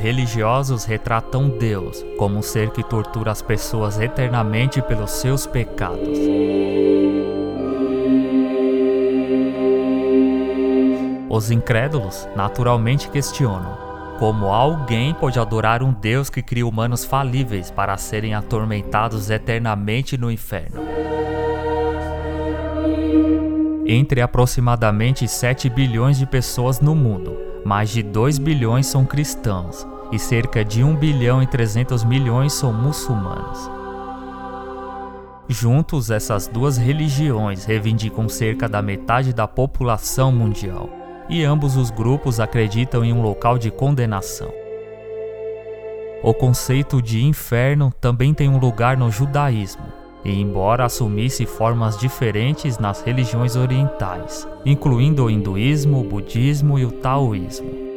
Religiosos retratam Deus como um ser que tortura as pessoas eternamente pelos seus pecados. Os incrédulos naturalmente questionam como alguém pode adorar um Deus que cria humanos falíveis para serem atormentados eternamente no inferno. Entre aproximadamente 7 bilhões de pessoas no mundo, mais de 2 bilhões são cristãos e cerca de 1 bilhão e 300 milhões são muçulmanos. Juntos, essas duas religiões reivindicam cerca da metade da população mundial, e ambos os grupos acreditam em um local de condenação. O conceito de inferno também tem um lugar no judaísmo, e embora assumisse formas diferentes nas religiões orientais, incluindo o hinduísmo, o budismo e o taoísmo.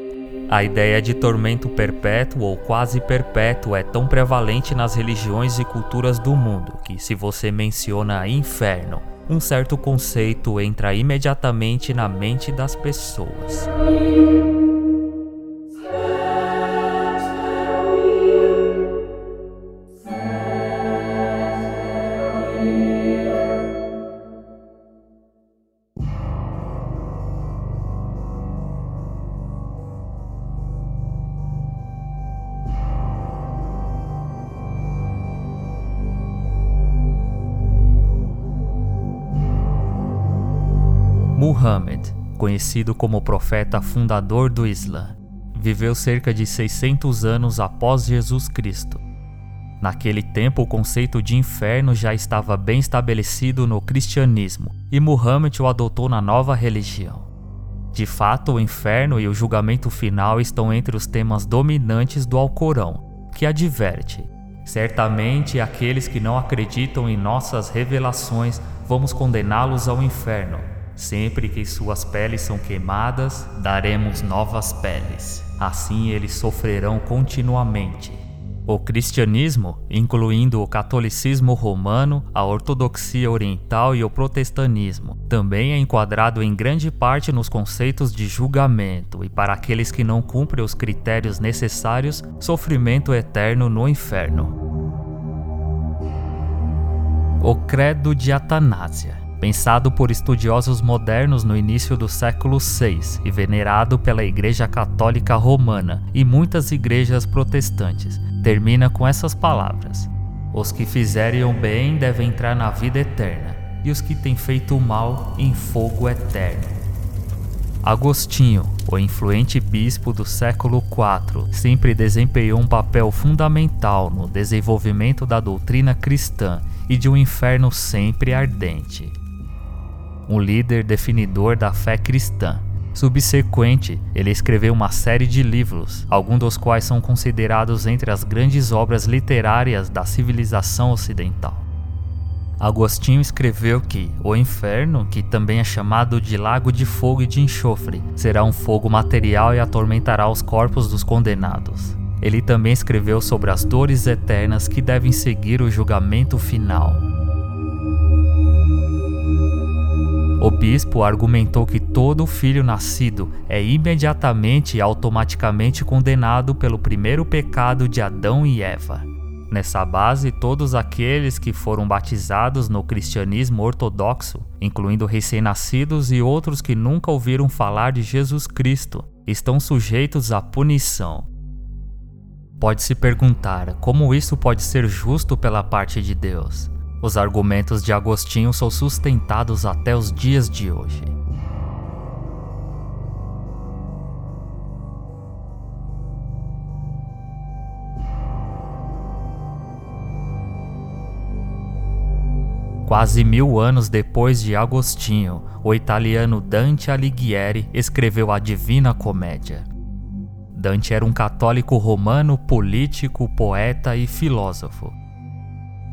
A ideia de tormento perpétuo ou quase perpétuo é tão prevalente nas religiões e culturas do mundo que, se você menciona inferno, um certo conceito entra imediatamente na mente das pessoas. Conhecido como profeta fundador do Islã, viveu cerca de 600 anos após Jesus Cristo. Naquele tempo, o conceito de inferno já estava bem estabelecido no cristianismo e Muhammad o adotou na nova religião. De fato, o inferno e o julgamento final estão entre os temas dominantes do Alcorão, que adverte: certamente aqueles que não acreditam em nossas revelações, vamos condená-los ao inferno Sempre que suas peles são queimadas, daremos novas peles. Assim eles sofrerão continuamente. O cristianismo, incluindo o catolicismo romano, a ortodoxia oriental e o protestantismo, também é enquadrado em grande parte nos conceitos de julgamento e, para aqueles que não cumprem os critérios necessários, sofrimento eterno no inferno. O Credo de Atanásia pensado por estudiosos modernos no início do século VI e venerado pela Igreja Católica Romana e muitas igrejas protestantes, termina com essas palavras: Os que fizerem o bem devem entrar na vida eterna, e os que têm feito o mal em fogo eterno. Agostinho, o influente bispo do século IV, sempre desempenhou um papel fundamental no desenvolvimento da doutrina cristã e de um inferno sempre ardente um líder definidor da fé cristã. Subsequente, ele escreveu uma série de livros, alguns dos quais são considerados entre as grandes obras literárias da civilização ocidental. Agostinho escreveu que o inferno, que também é chamado de lago de fogo e de enxofre, será um fogo material e atormentará os corpos dos condenados. Ele também escreveu sobre as dores eternas que devem seguir o julgamento final. Bispo argumentou que todo filho nascido é imediatamente e automaticamente condenado pelo primeiro pecado de Adão e Eva. Nessa base, todos aqueles que foram batizados no cristianismo ortodoxo, incluindo recém-nascidos e outros que nunca ouviram falar de Jesus Cristo, estão sujeitos à punição. Pode-se perguntar como isso pode ser justo pela parte de Deus. Os argumentos de Agostinho são sustentados até os dias de hoje. Quase mil anos depois de Agostinho, o italiano Dante Alighieri escreveu a Divina Comédia. Dante era um católico romano, político, poeta e filósofo.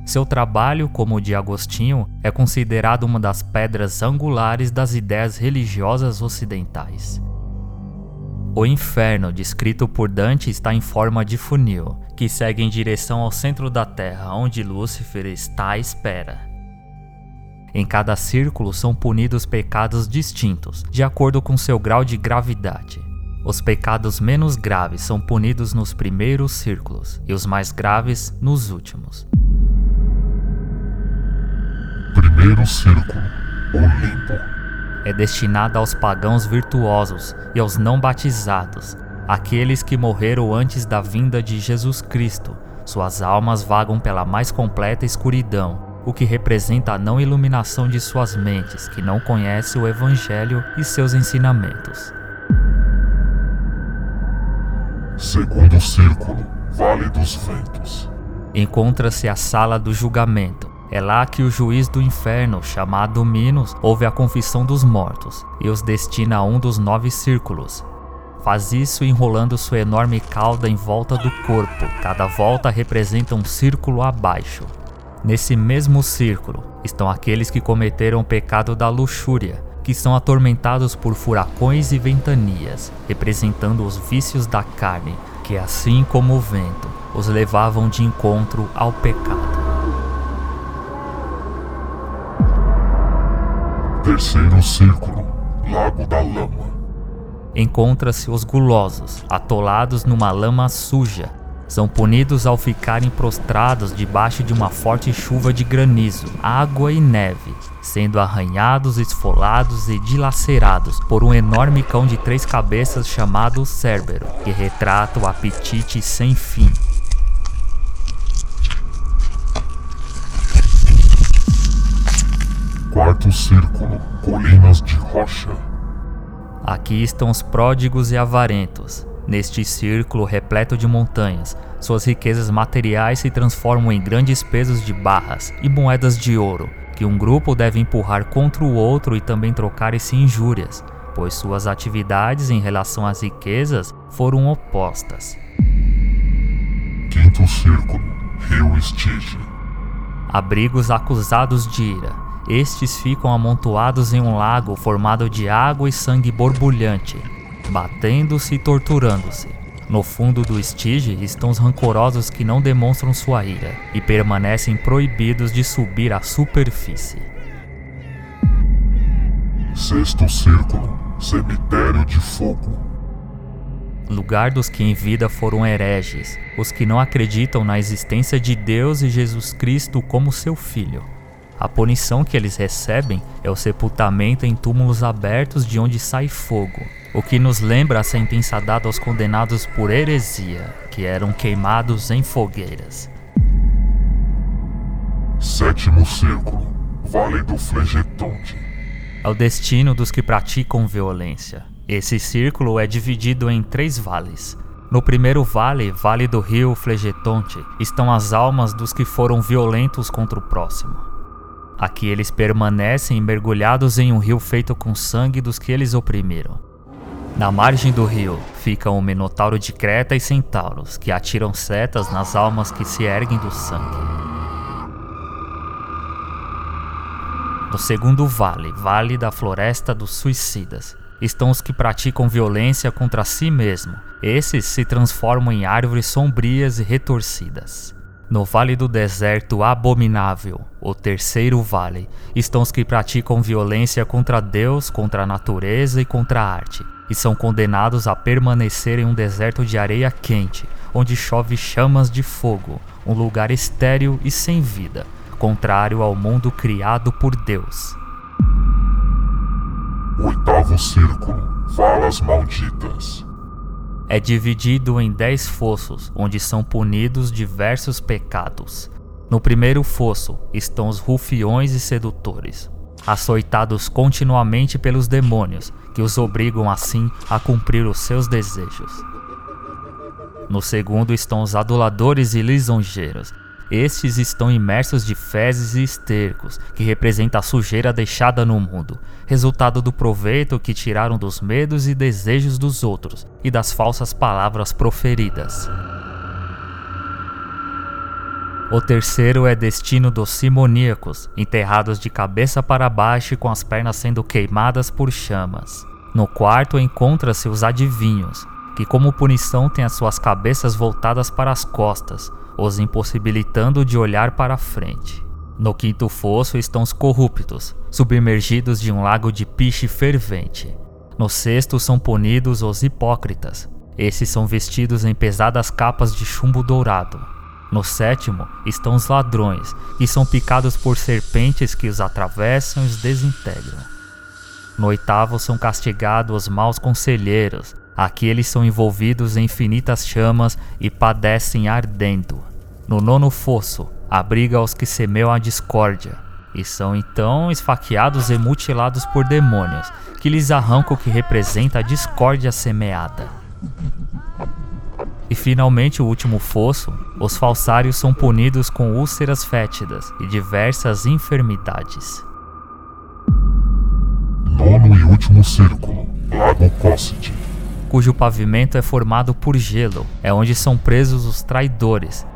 Seu trabalho, como o de Agostinho, é considerado uma das pedras angulares das ideias religiosas ocidentais. O inferno, descrito por Dante, está em forma de funil, que segue em direção ao centro da Terra, onde Lúcifer está à espera. Em cada círculo são punidos pecados distintos, de acordo com seu grau de gravidade. Os pecados menos graves são punidos nos primeiros círculos e os mais graves nos últimos. Primeiro círculo, o limbo. É destinada aos pagãos virtuosos e aos não batizados, aqueles que morreram antes da vinda de Jesus Cristo. Suas almas vagam pela mais completa escuridão, o que representa a não iluminação de suas mentes, que não conhecem o Evangelho e seus ensinamentos. Segundo círculo, Vale dos Ventos. Encontra-se a sala do julgamento. É lá que o juiz do inferno, chamado Minos, ouve a confissão dos mortos e os destina a um dos nove círculos. Faz isso enrolando sua enorme cauda em volta do corpo. Cada volta representa um círculo abaixo. Nesse mesmo círculo estão aqueles que cometeram o pecado da luxúria, que são atormentados por furacões e ventanias, representando os vícios da carne, que assim como o vento, os levavam de encontro ao pecado. Terceiro círculo, Lago da Lama. Encontra-se os gulosos, atolados numa lama suja, são punidos ao ficarem prostrados debaixo de uma forte chuva de granizo, água e neve, sendo arranhados, esfolados e dilacerados por um enorme cão de três cabeças chamado Cérbero, que retrata o apetite sem fim. Quarto círculo, colinas de rocha. Aqui estão os pródigos e avarentos, Neste círculo repleto de montanhas, suas riquezas materiais se transformam em grandes pesos de barras e moedas de ouro, que um grupo deve empurrar contra o outro e também trocar-se injúrias, pois suas atividades em relação às riquezas foram opostas. Quinto círculo, Rio Estige. Abrigos acusados de ira. Estes ficam amontoados em um lago formado de água e sangue borbulhante, batendo-se e torturando-se. No fundo do estige estão os rancorosos que não demonstram sua ira e permanecem proibidos de subir à superfície. Sexto círculo Cemitério de Fogo Lugar dos que em vida foram hereges, os que não acreditam na existência de Deus e Jesus Cristo como seu Filho. A punição que eles recebem é o sepultamento em túmulos abertos de onde sai fogo, o que nos lembra a sentença dada aos condenados por heresia, que eram queimados em fogueiras. Sétimo círculo Vale do Flegetonte. É o destino dos que praticam violência. Esse círculo é dividido em três vales. No primeiro vale, Vale do Rio Flegetonte, estão as almas dos que foram violentos contra o próximo. Aqui eles permanecem mergulhados em um rio feito com sangue dos que eles oprimiram. Na margem do rio fica um minotauro de Creta e centauros que atiram setas nas almas que se erguem do sangue. No segundo vale, Vale da Floresta dos Suicidas, estão os que praticam violência contra si mesmo. Esses se transformam em árvores sombrias e retorcidas. No Vale do Deserto Abominável, o terceiro vale, estão os que praticam violência contra Deus, contra a natureza e contra a arte e são condenados a permanecer em um deserto de areia quente, onde chove chamas de fogo, um lugar estéril e sem vida, contrário ao mundo criado por Deus. Oitavo Círculo Valas Malditas É dividido em dez fossos, onde são punidos diversos pecados. No primeiro fosso estão os rufiões e sedutores, açoitados continuamente pelos demônios, que os obrigam assim a cumprir os seus desejos. No segundo estão os aduladores e lisonjeiros. Estes estão imersos de fezes e estercos, que representa a sujeira deixada no mundo, resultado do proveito que tiraram dos medos e desejos dos outros e das falsas palavras proferidas. O terceiro é destino dos simoníacos, enterrados de cabeça para baixo e com as pernas sendo queimadas por chamas. No quarto encontra-se os adivinhos, que como punição têm as suas cabeças voltadas para as costas, os impossibilitando de olhar para frente. No quinto fosso estão os corruptos, submergidos de um lago de piche fervente. No sexto são punidos os hipócritas. Esses são vestidos em pesadas capas de chumbo dourado. No sétimo estão os ladrões, que são picados por serpentes que os atravessam e os desintegram. No oitavo são castigados os maus conselheiros, aqui eles são envolvidos em infinitas chamas e padecem ardendo. No nono fosso, abriga os que semeiam a discórdia, e são então esfaqueados e mutilados por demônios, que lhes arrancam o que representa a discórdia semeada. E finalmente o último fosso, os falsários são punidos com úlceras fétidas e diversas enfermidades. Nono e último círculo, Lago Cosset. Cujo pavimento é formado por gelo, é onde são presos os traidores.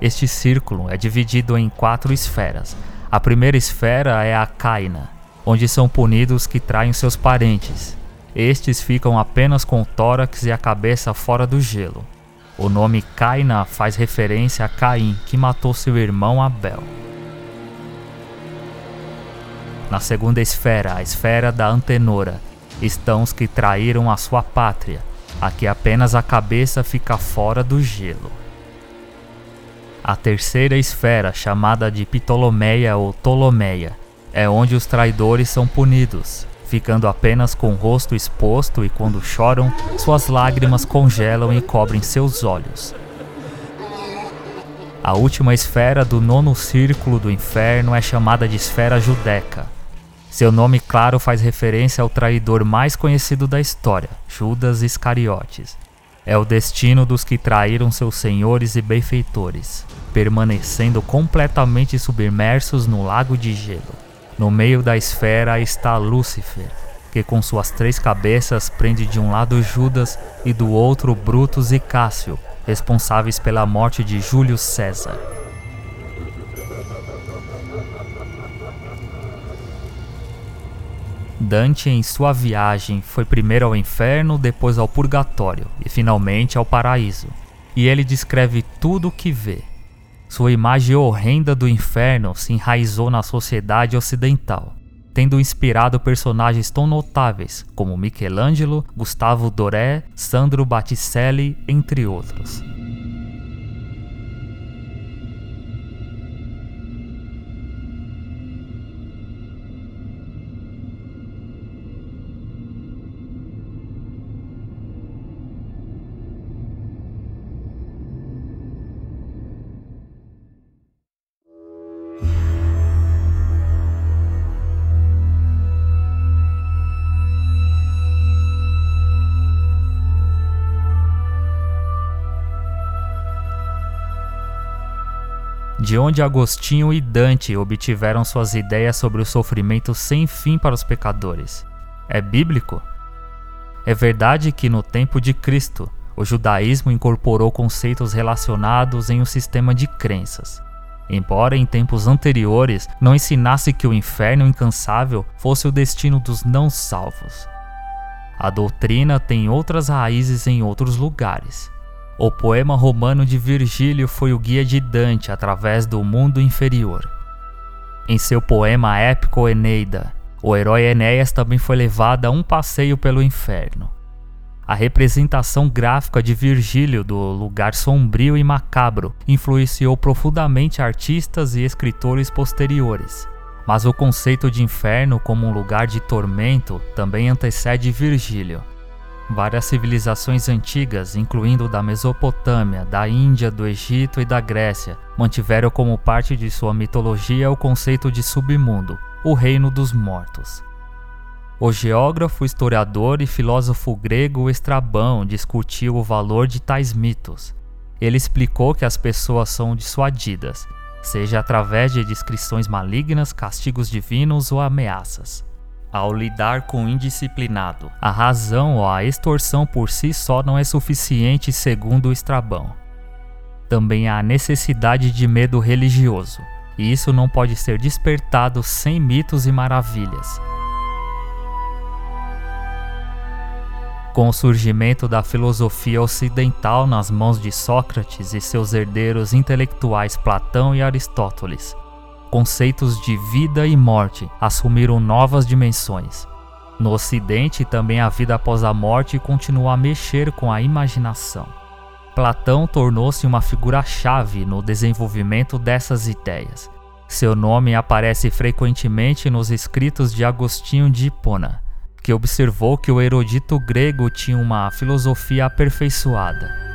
Este círculo é dividido em quatro esferas. A primeira esfera é a Caina, onde são punidos que traem seus parentes, estes ficam apenas com o tórax e a cabeça fora do gelo. O nome Caina faz referência a Caim, que matou seu irmão Abel. Na segunda esfera, a esfera da antenora, estão os que traíram a sua pátria. Aqui apenas a cabeça fica fora do gelo. A terceira esfera, chamada de Ptolomeia ou Ptolomeia, é onde os traidores são punidos ficando apenas com o rosto exposto e quando choram, suas lágrimas congelam e cobrem seus olhos. A última esfera do nono círculo do inferno é chamada de esfera judeca. Seu nome claro faz referência ao traidor mais conhecido da história, Judas Iscariotes. É o destino dos que traíram seus senhores e benfeitores, permanecendo completamente submersos no lago de gelo. No meio da esfera está Lúcifer, que com suas três cabeças prende de um lado Judas e do outro Brutus e Cássio, responsáveis pela morte de Júlio César. Dante, em sua viagem, foi primeiro ao inferno, depois ao purgatório e finalmente ao paraíso. E ele descreve tudo o que vê, sua imagem horrenda do inferno se enraizou na sociedade ocidental, tendo inspirado personagens tão notáveis como Michelangelo, Gustavo Doré, Sandro Botticelli, entre outros. De onde Agostinho e Dante obtiveram suas ideias sobre o sofrimento sem fim para os pecadores. É bíblico? É verdade que no tempo de Cristo, o judaísmo incorporou conceitos relacionados em um sistema de crenças. Embora em tempos anteriores não ensinasse que o inferno incansável fosse o destino dos não salvos. A doutrina tem outras raízes em outros lugares. O poema romano de Virgílio foi o guia de Dante através do mundo inferior. Em seu poema épico Eneida, o herói Enéas também foi levado a um passeio pelo inferno. A representação gráfica de Virgílio do lugar sombrio e macabro influenciou profundamente artistas e escritores posteriores. Mas o conceito de inferno como um lugar de tormento também antecede Virgílio. Várias civilizações antigas, incluindo da Mesopotâmia, da Índia, do Egito e da Grécia, mantiveram como parte de sua mitologia o conceito de submundo, o reino dos mortos. O geógrafo, historiador e filósofo grego Estrabão discutiu o valor de tais mitos. Ele explicou que as pessoas são dissuadidas, seja através de descrições malignas, castigos divinos ou ameaças ao lidar com o indisciplinado. A razão ou a extorsão por si só não é suficiente, segundo Estrabão. Também há necessidade de medo religioso, e isso não pode ser despertado sem mitos e maravilhas. Com o surgimento da filosofia ocidental nas mãos de Sócrates e seus herdeiros intelectuais Platão e Aristóteles, conceitos de vida e morte assumiram novas dimensões. No Ocidente, também a vida após a morte continuou a mexer com a imaginação. Platão tornou-se uma figura-chave no desenvolvimento dessas ideias. Seu nome aparece frequentemente nos escritos de Agostinho de Hipona, que observou que o erudito grego tinha uma filosofia aperfeiçoada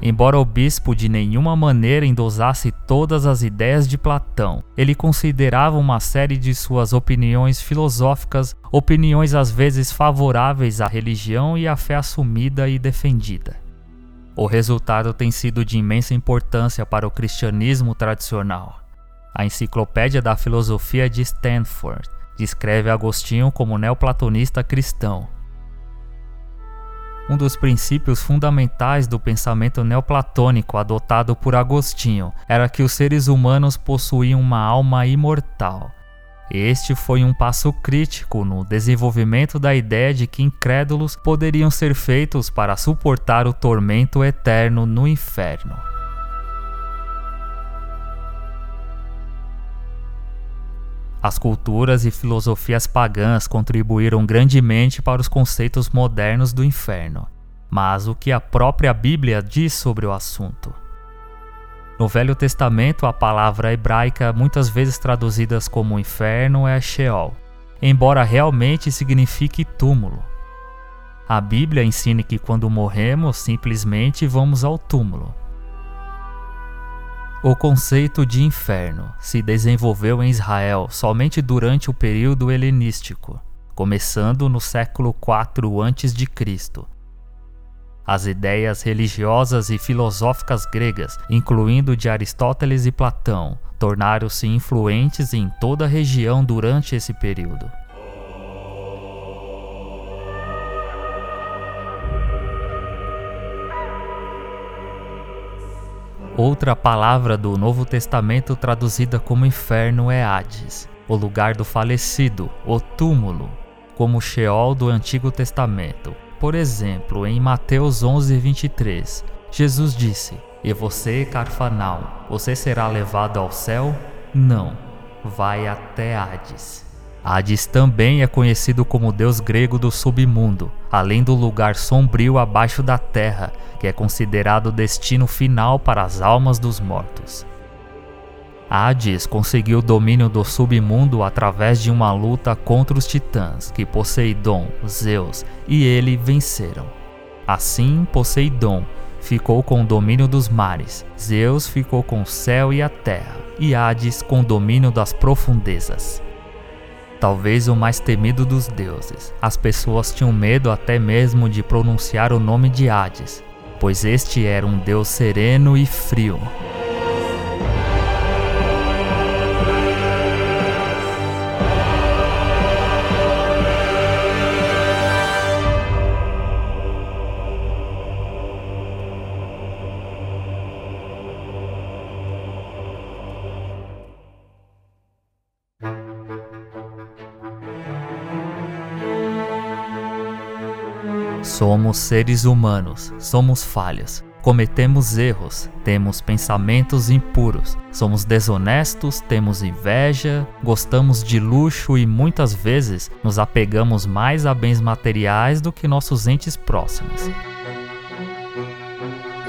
Embora o bispo de nenhuma maneira endosasse todas as ideias de Platão, ele considerava uma série de suas opiniões filosóficas opiniões às vezes favoráveis à religião e à fé assumida e defendida. O resultado tem sido de imensa importância para o cristianismo tradicional. A Enciclopédia da Filosofia de Stanford descreve Agostinho como neoplatonista cristão um dos princípios fundamentais do pensamento neoplatônico adotado por Agostinho era que os seres humanos possuíam uma alma imortal. Este foi um passo crítico no desenvolvimento da ideia de que incrédulos poderiam ser feitos para suportar o tormento eterno no inferno. As culturas e filosofias pagãs contribuíram grandemente para os conceitos modernos do inferno, mas o que a própria Bíblia diz sobre o assunto? No Velho Testamento, a palavra hebraica, muitas vezes traduzida como inferno, é Sheol, embora realmente signifique túmulo. A Bíblia ensina que quando morremos, simplesmente vamos ao túmulo. O conceito de inferno se desenvolveu em Israel somente durante o período helenístico, começando no século IV a.C. As ideias religiosas e filosóficas gregas, incluindo de Aristóteles e Platão, tornaram-se influentes em toda a região durante esse período. Outra palavra do Novo Testamento traduzida como inferno é Hades, o lugar do falecido, o túmulo, como Sheol do Antigo Testamento. Por exemplo, em Mateus 11:23, Jesus disse: "E você, Carfanal, você será levado ao céu? Não, vai até Hades." Hades também é conhecido como deus grego do submundo, além do lugar sombrio abaixo da terra, que é considerado o destino final para as almas dos mortos. Hades conseguiu o domínio do submundo através de uma luta contra os titãs que Poseidon, Zeus e ele venceram. Assim, Poseidon ficou com o domínio dos mares, Zeus ficou com o céu e a terra, e Hades com o domínio das profundezas talvez o mais temido dos deuses. As pessoas tinham medo até mesmo de pronunciar o nome de Hades, pois este era um deus sereno e frio. Somos seres humanos, somos falhas, cometemos erros, temos pensamentos impuros, somos desonestos, temos inveja, gostamos de luxo e muitas vezes nos apegamos mais a bens materiais do que nossos entes próximos.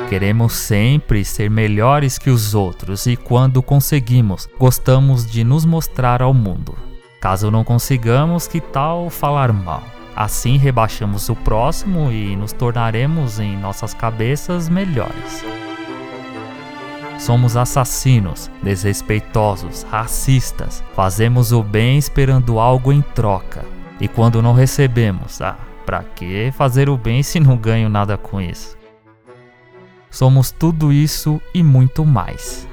Queremos sempre ser melhores que os outros e, quando conseguimos, gostamos de nos mostrar ao mundo. Caso não consigamos, que tal falar mal? Assim rebaixamos o próximo e nos tornaremos em nossas cabeças melhores. Somos assassinos, desrespeitosos, racistas. Fazemos o bem esperando algo em troca. E quando não recebemos, ah, para que fazer o bem se não ganho nada com isso? Somos tudo isso e muito mais.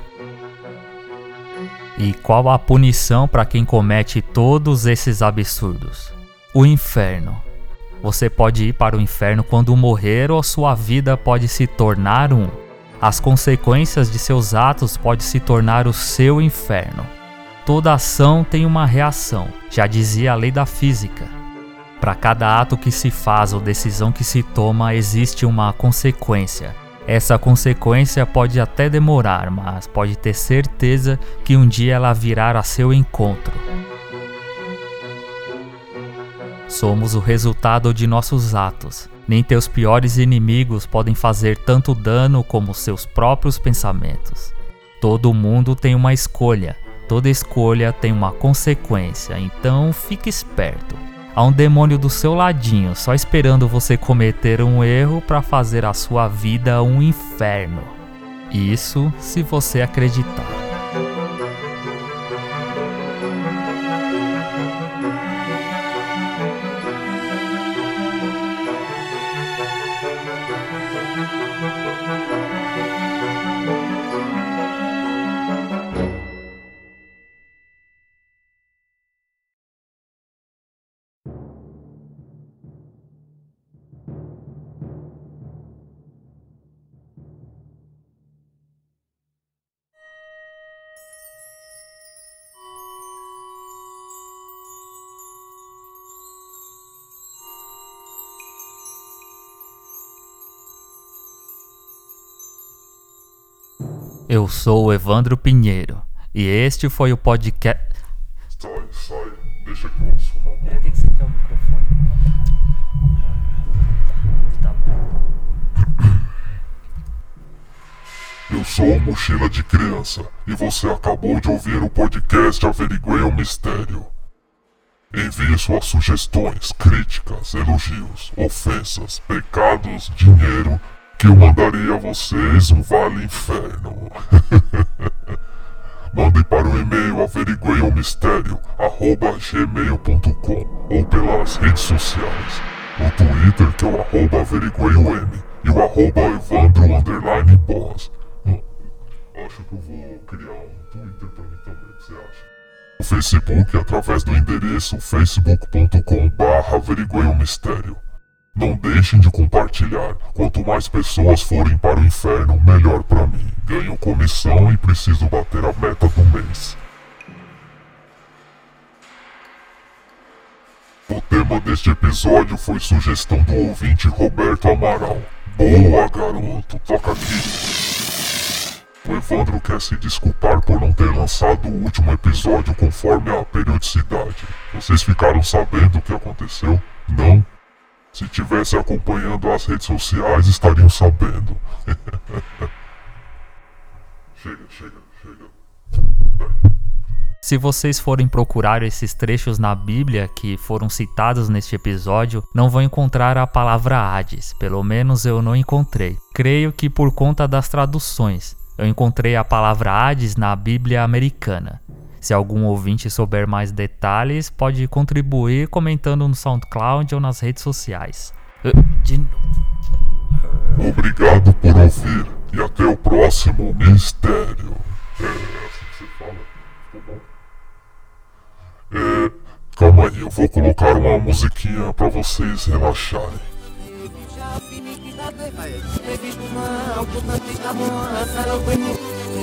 E qual a punição para quem comete todos esses absurdos? O inferno. Você pode ir para o inferno quando morrer ou sua vida pode se tornar um. As consequências de seus atos podem se tornar o seu inferno. Toda ação tem uma reação, já dizia a lei da física. Para cada ato que se faz ou decisão que se toma, existe uma consequência. Essa consequência pode até demorar, mas pode ter certeza que um dia ela virá a seu encontro. Somos o resultado de nossos atos. Nem teus piores inimigos podem fazer tanto dano como seus próprios pensamentos. Todo mundo tem uma escolha, toda escolha tem uma consequência, então fique esperto. Há um demônio do seu ladinho só esperando você cometer um erro para fazer a sua vida um inferno. Isso se você acreditar. Eu sou o Evandro Pinheiro e este foi o podcast. Sai, sai, deixa que eu assuma. É, o que, que você quer o microfone? Tá bom. Eu sou o Mochila de Criança e você acabou de ouvir o podcast Averiguei o Mistério. Envie suas sugestões, críticas, elogios, ofensas, pecados, dinheiro que eu mandarei a vocês um vale inferno. Mandem para o e-mail averigueiaomistério@gmail.com ou pelas redes sociais. No Twitter que é o arroba e o arroba evandro underline boss. Hum, acho que eu vou criar um Twitter para mim também, o que você acha? O Facebook através do endereço facebook.com barra averigueiomistério. Não deixem de compartilhar. Quanto mais pessoas forem para o inferno, melhor para mim. Ganho comissão e preciso bater a meta do mês. O tema deste episódio foi sugestão do ouvinte Roberto Amaral. Boa, garoto, toca aqui. O Evandro quer se desculpar por não ter lançado o último episódio conforme a periodicidade. Vocês ficaram sabendo o que aconteceu? Não? Se tivesse acompanhando as redes sociais, estariam sabendo. chega, chega, chega. Se vocês forem procurar esses trechos na Bíblia que foram citados neste episódio, não vão encontrar a palavra Hades, pelo menos eu não encontrei. Creio que por conta das traduções. Eu encontrei a palavra Hades na Bíblia americana. Se algum ouvinte souber mais detalhes, pode contribuir comentando no SoundCloud ou nas redes sociais. De Obrigado por ouvir e até o próximo mistério. É assim que você fala? Ficou bom? É. Calma aí, eu vou colocar uma musiquinha pra vocês relaxarem. Thank